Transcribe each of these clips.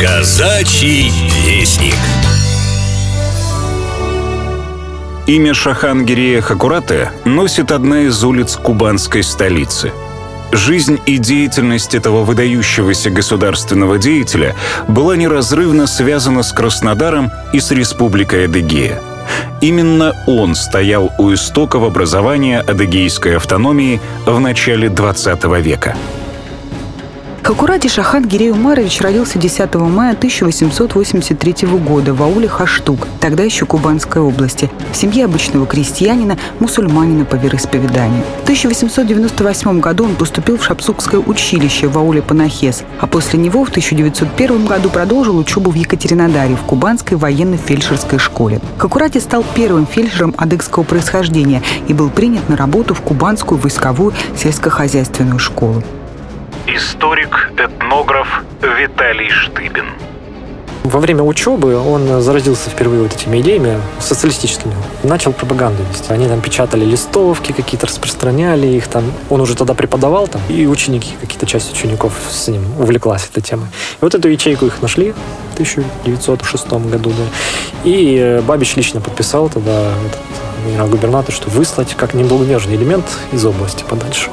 Казачий вестник. Имя Шахангирия Хакурате носит одна из улиц кубанской столицы. Жизнь и деятельность этого выдающегося государственного деятеля была неразрывно связана с Краснодаром и с Республикой Адыгея. Именно он стоял у истоков образования адыгейской автономии в начале XX века – Хакурати Шахан Гирей Умарович родился 10 мая 1883 года в ауле Хаштук, тогда еще Кубанской области, в семье обычного крестьянина, мусульманина по вероисповеданию. В 1898 году он поступил в Шапсукское училище в ауле Панахес, а после него в 1901 году продолжил учебу в Екатеринодаре в Кубанской военно-фельдшерской школе. Хакурати стал первым фельдшером адыгского происхождения и был принят на работу в Кубанскую войсковую сельскохозяйственную школу историк-этнограф Виталий Штыбин. Во время учебы он заразился впервые вот этими идеями социалистическими. Начал пропаганду вести. Они там печатали листовки какие-то, распространяли их там. Он уже тогда преподавал там, и ученики, какие-то часть учеников с ним увлеклась этой темой. И вот эту ячейку их нашли в 1906 году, да. И э, Бабич лично подписал тогда этот генерал-губернатор, что выслать как неблагонадежный элемент из области подальше.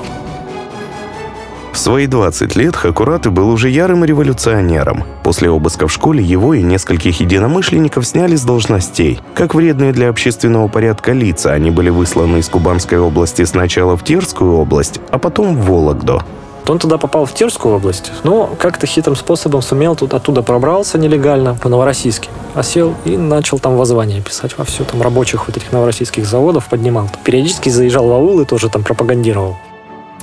В свои 20 лет Хакураты был уже ярым революционером. После обыска в школе его и нескольких единомышленников сняли с должностей. Как вредные для общественного порядка лица, они были высланы из Кубанской области сначала в Терскую область, а потом в Вологду. Он туда попал в Терскую область, но как-то хитрым способом сумел тут оттуда пробрался нелегально по Новороссийске. Осел и начал там воззвание писать во все, там рабочих вот этих новороссийских заводов поднимал. Периодически заезжал в аулы, тоже там пропагандировал.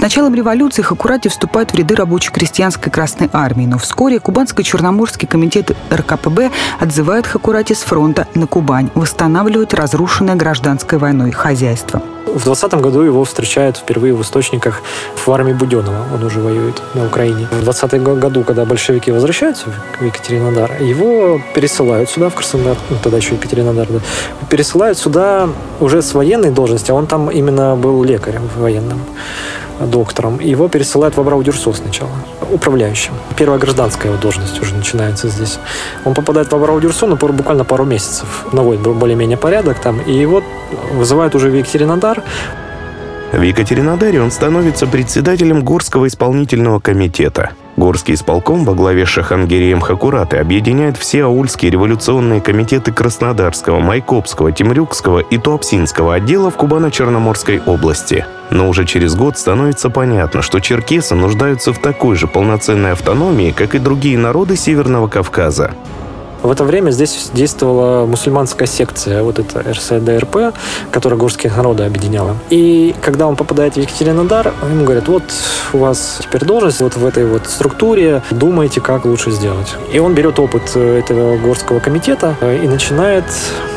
Началом революции Хакурати вступает в ряды рабоче-крестьянской Красной Армии, но вскоре Кубанско-Черноморский комитет РКПБ отзывает Хакурати с фронта на Кубань, восстанавливать разрушенное гражданской войной хозяйство. В 20 году его встречают впервые в источниках в армии Буденова. Он уже воюет на Украине. В 20 году, когда большевики возвращаются в Екатеринодар, его пересылают сюда, в Краснодар, ну, тогда еще Екатеринодар, да, пересылают сюда уже с военной должности, а он там именно был лекарем военным доктором. Его пересылают в Абрау-Дюрсо сначала, управляющим. Первая гражданская его должность уже начинается здесь. Он попадает в Абрау-Дюрсо на буквально пару месяцев. Наводит более-менее порядок там. И его вызывают уже в Екатеринодар. В Екатеринодаре он становится председателем Горского исполнительного комитета. Горский исполком во главе с Шахангирием Хакураты объединяет все аульские революционные комитеты Краснодарского, Майкопского, Темрюкского и Туапсинского отделов Кубано-Черноморской области. Но уже через год становится понятно, что черкесы нуждаются в такой же полноценной автономии, как и другие народы Северного Кавказа. В это время здесь действовала мусульманская секция, вот эта РСДРП, которая горские народы объединяла. И когда он попадает в Екатеринодар, ему говорят, вот у вас теперь должность вот в этой вот структуре, думайте, как лучше сделать. И он берет опыт э, этого горского комитета э, и начинает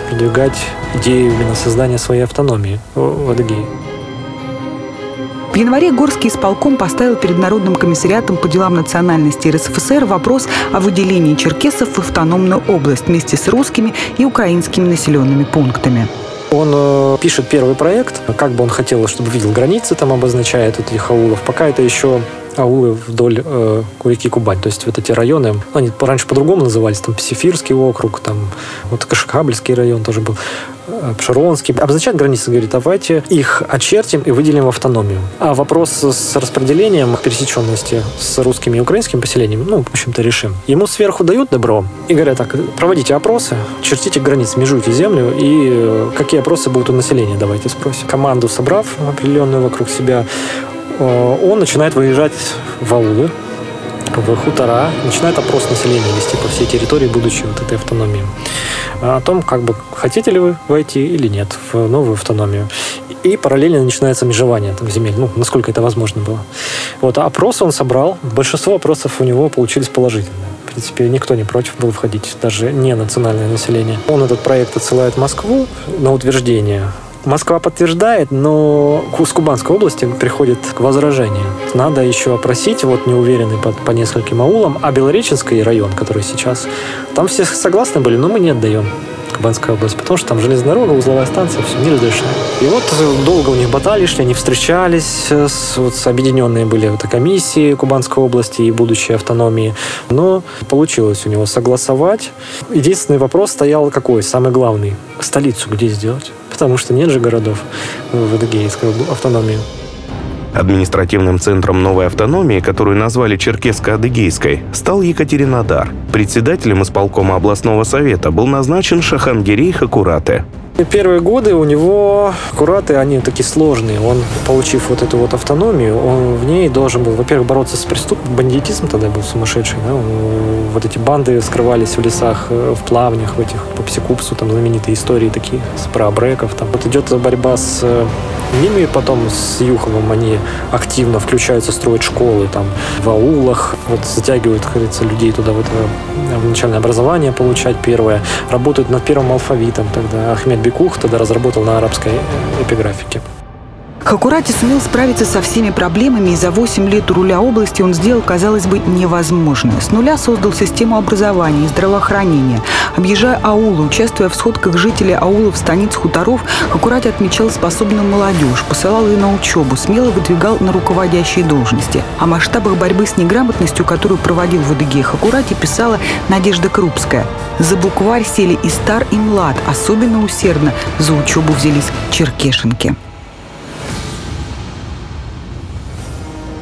продвигать идею именно создания своей автономии в Адыгее. В январе Горский исполком поставил перед Народным комиссариатом по делам национальности РСФСР вопрос о выделении черкесов в автономную область вместе с русскими и украинскими населенными пунктами. Он э, пишет первый проект, как бы он хотел, чтобы видел границы, там обозначает этих аулов. Пока это еще аулы вдоль э, реки Кубань. То есть вот эти районы, они раньше по-другому назывались, там Псифирский округ, там вот Кашкабльский район тоже был, э, Пшеронский. Обозначает границы, говорит, давайте их очертим и выделим в автономию. А вопрос с распределением пересеченности с русскими и украинскими поселениями, ну, в общем-то, решим. Ему сверху дают добро и говорят так, проводите опросы, чертите границы, межуйте землю и э, какие опросы будут у населения, давайте спросим. Команду собрав определенную вокруг себя, он начинает выезжать в аулы, в хутора, начинает опрос населения вести по всей территории будущей вот этой автономии. О том, как бы хотите ли вы войти или нет в новую автономию. И параллельно начинается межевание там, земель, ну, насколько это возможно было. Вот, а опрос он собрал. Большинство опросов у него получились положительные. В принципе, никто не против был входить, даже не национальное население. Он этот проект отсылает в Москву на утверждение Москва подтверждает, но с Кубанской области приходит к возражению. Надо еще опросить, вот неуверенный по, по нескольким аулам, а Белореченский район, который сейчас, там все согласны были, но мы не отдаем. Кубанская область, потому что там железная дорога, узловая станция, все не разрешено. И вот долго у них баталии шли, они встречались, с, вот, объединенные были вот, комиссии Кубанской области и будущей автономии, но получилось у него согласовать. Единственный вопрос стоял какой, самый главный, столицу где сделать? Потому что нет же городов в Адыгейской автономии. Административным центром новой автономии, которую назвали Черкесско-Адыгейской, стал Екатеринодар. Председателем исполкома областного совета был назначен Шахангирей Хакурате. Первые годы у него кураты, они такие сложные. Он, получив вот эту вот автономию, он в ней должен был, во-первых, бороться с преступным бандитизм тогда был сумасшедший. Да? Вот эти банды скрывались в лесах, э, в плавнях, в этих, по Псикупсу, там знаменитые истории такие, с прабреков. Там. Вот идет борьба с э, ними, потом с Юховым они активно включаются строить школы там в аулах, вот затягивают, как говорится, людей туда в это в начальное образование получать первое. Работают над первым алфавитом тогда. Ахмед Бекух тогда разработал на арабской эпиграфике. Хакурати сумел справиться со всеми проблемами, и за 8 лет руля области он сделал, казалось бы, невозможное. С нуля создал систему образования и здравоохранения. Объезжая аулы, участвуя в сходках жителей аулов, станиц, хуторов, Хакурати отмечал способную молодежь, посылал ее на учебу, смело выдвигал на руководящие должности. О масштабах борьбы с неграмотностью, которую проводил в Адыгее Хакурати, писала Надежда Крупская. За букварь сели и стар, и млад. Особенно усердно за учебу взялись черкешенки.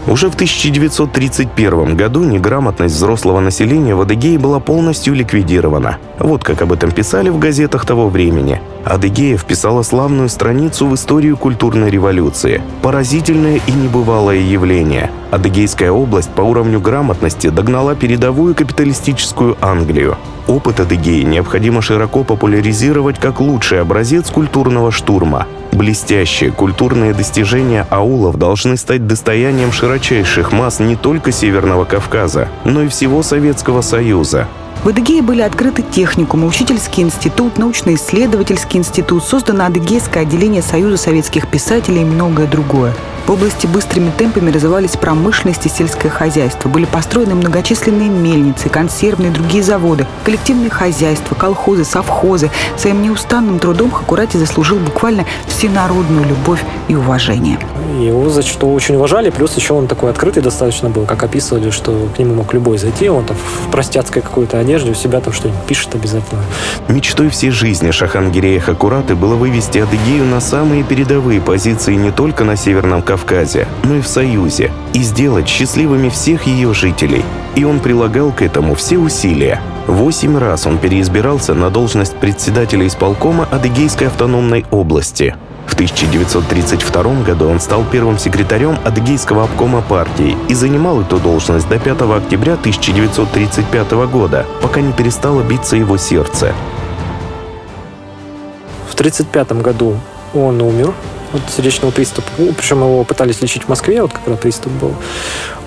Уже в 1931 году неграмотность взрослого населения в Адыгее была полностью ликвидирована. Вот как об этом писали в газетах того времени. Адыгея вписала славную страницу в историю культурной революции. Поразительное и небывалое явление. Адыгейская область по уровню грамотности догнала передовую капиталистическую Англию. Опыт Адыгеи необходимо широко популяризировать как лучший образец культурного штурма. Блестящие культурные достижения аулов должны стать достоянием широчайших масс не только Северного Кавказа, но и всего Советского Союза. В Адыгее были открыты техникумы, учительский институт, научно-исследовательский институт, создано Адыгейское отделение Союза советских писателей и многое другое. В области быстрыми темпами развивались промышленность и сельское хозяйство. Были построены многочисленные мельницы, консервные и другие заводы, коллективные хозяйства, колхозы, совхозы. Своим неустанным трудом Хакурати заслужил буквально всенародную любовь и уважение. Его за что очень уважали, плюс еще он такой открытый достаточно был, как описывали, что к нему мог любой зайти, он там в простяцкой какой-то одежде у себя там что-нибудь пишет обязательно. Мечтой всей жизни Шахангирея Хакураты было вывести Адыгею на самые передовые позиции не только на Северном Кавказе, но и в Союзе, и сделать счастливыми всех ее жителей. И он прилагал к этому все усилия. Восемь раз он переизбирался на должность председателя исполкома Адыгейской автономной области. В 1932 году он стал первым секретарем Адыгейского обкома партии и занимал эту должность до 5 октября 1935 года, пока не перестало биться его сердце. В 1935 году он умер от сердечного приступа. Причем его пытались лечить в Москве, вот как раз приступ был.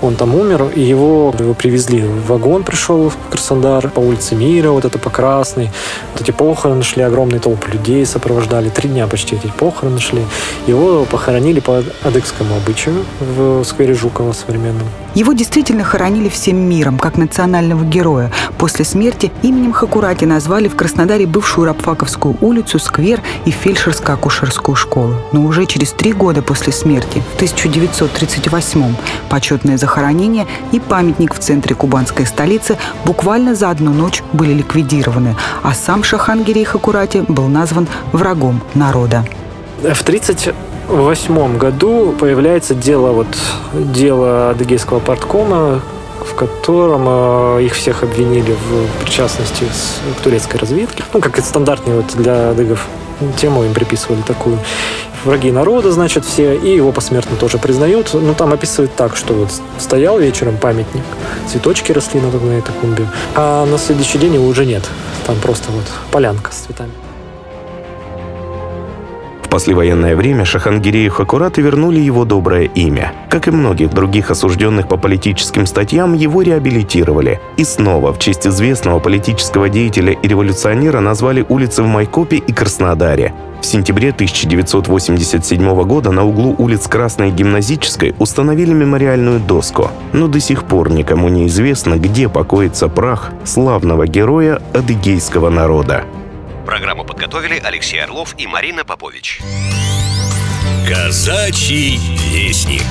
Он там умер, и его, его привезли вагон, пришел в Краснодар по улице Мира, вот это по Красной. Вот эти похороны шли, огромные толпы людей сопровождали. Три дня почти эти похороны шли. Его похоронили по адыгскому обычаю в сквере Жукова современном. Его действительно хоронили всем миром, как национального героя. После смерти именем Хакурати назвали в Краснодаре бывшую Рабфаковскую улицу, сквер и фельдшерско-акушерскую школу. Но уже через три года после смерти, в 1938-м, почетное захоронение и памятник в центре кубанской столицы буквально за одну ночь были ликвидированы, а сам Шахангирей Хакурати был назван врагом народа. В 30 в восьмом году появляется дело, вот, дело Адыгейского парткома, в котором э, их всех обвинили в причастности с, к турецкой разведке. Ну, как это стандартный вот для адыгов тему им приписывали такую. Враги народа, значит, все, и его посмертно тоже признают. Ну, там описывают так, что вот стоял вечером памятник, цветочки росли на, на этой клумбе, а на следующий день его уже нет. Там просто вот полянка с цветами. Послевоенное время Шахангирею Хакураты вернули его доброе имя. Как и многих других осужденных по политическим статьям, его реабилитировали. И снова в честь известного политического деятеля и революционера назвали улицы в Майкопе и Краснодаре. В сентябре 1987 года на углу улиц Красной Гимназической установили мемориальную доску, но до сих пор никому не известно, где покоится прах славного героя адыгейского народа. Программу подготовили Алексей Орлов и Марина Попович. Казачий вестник.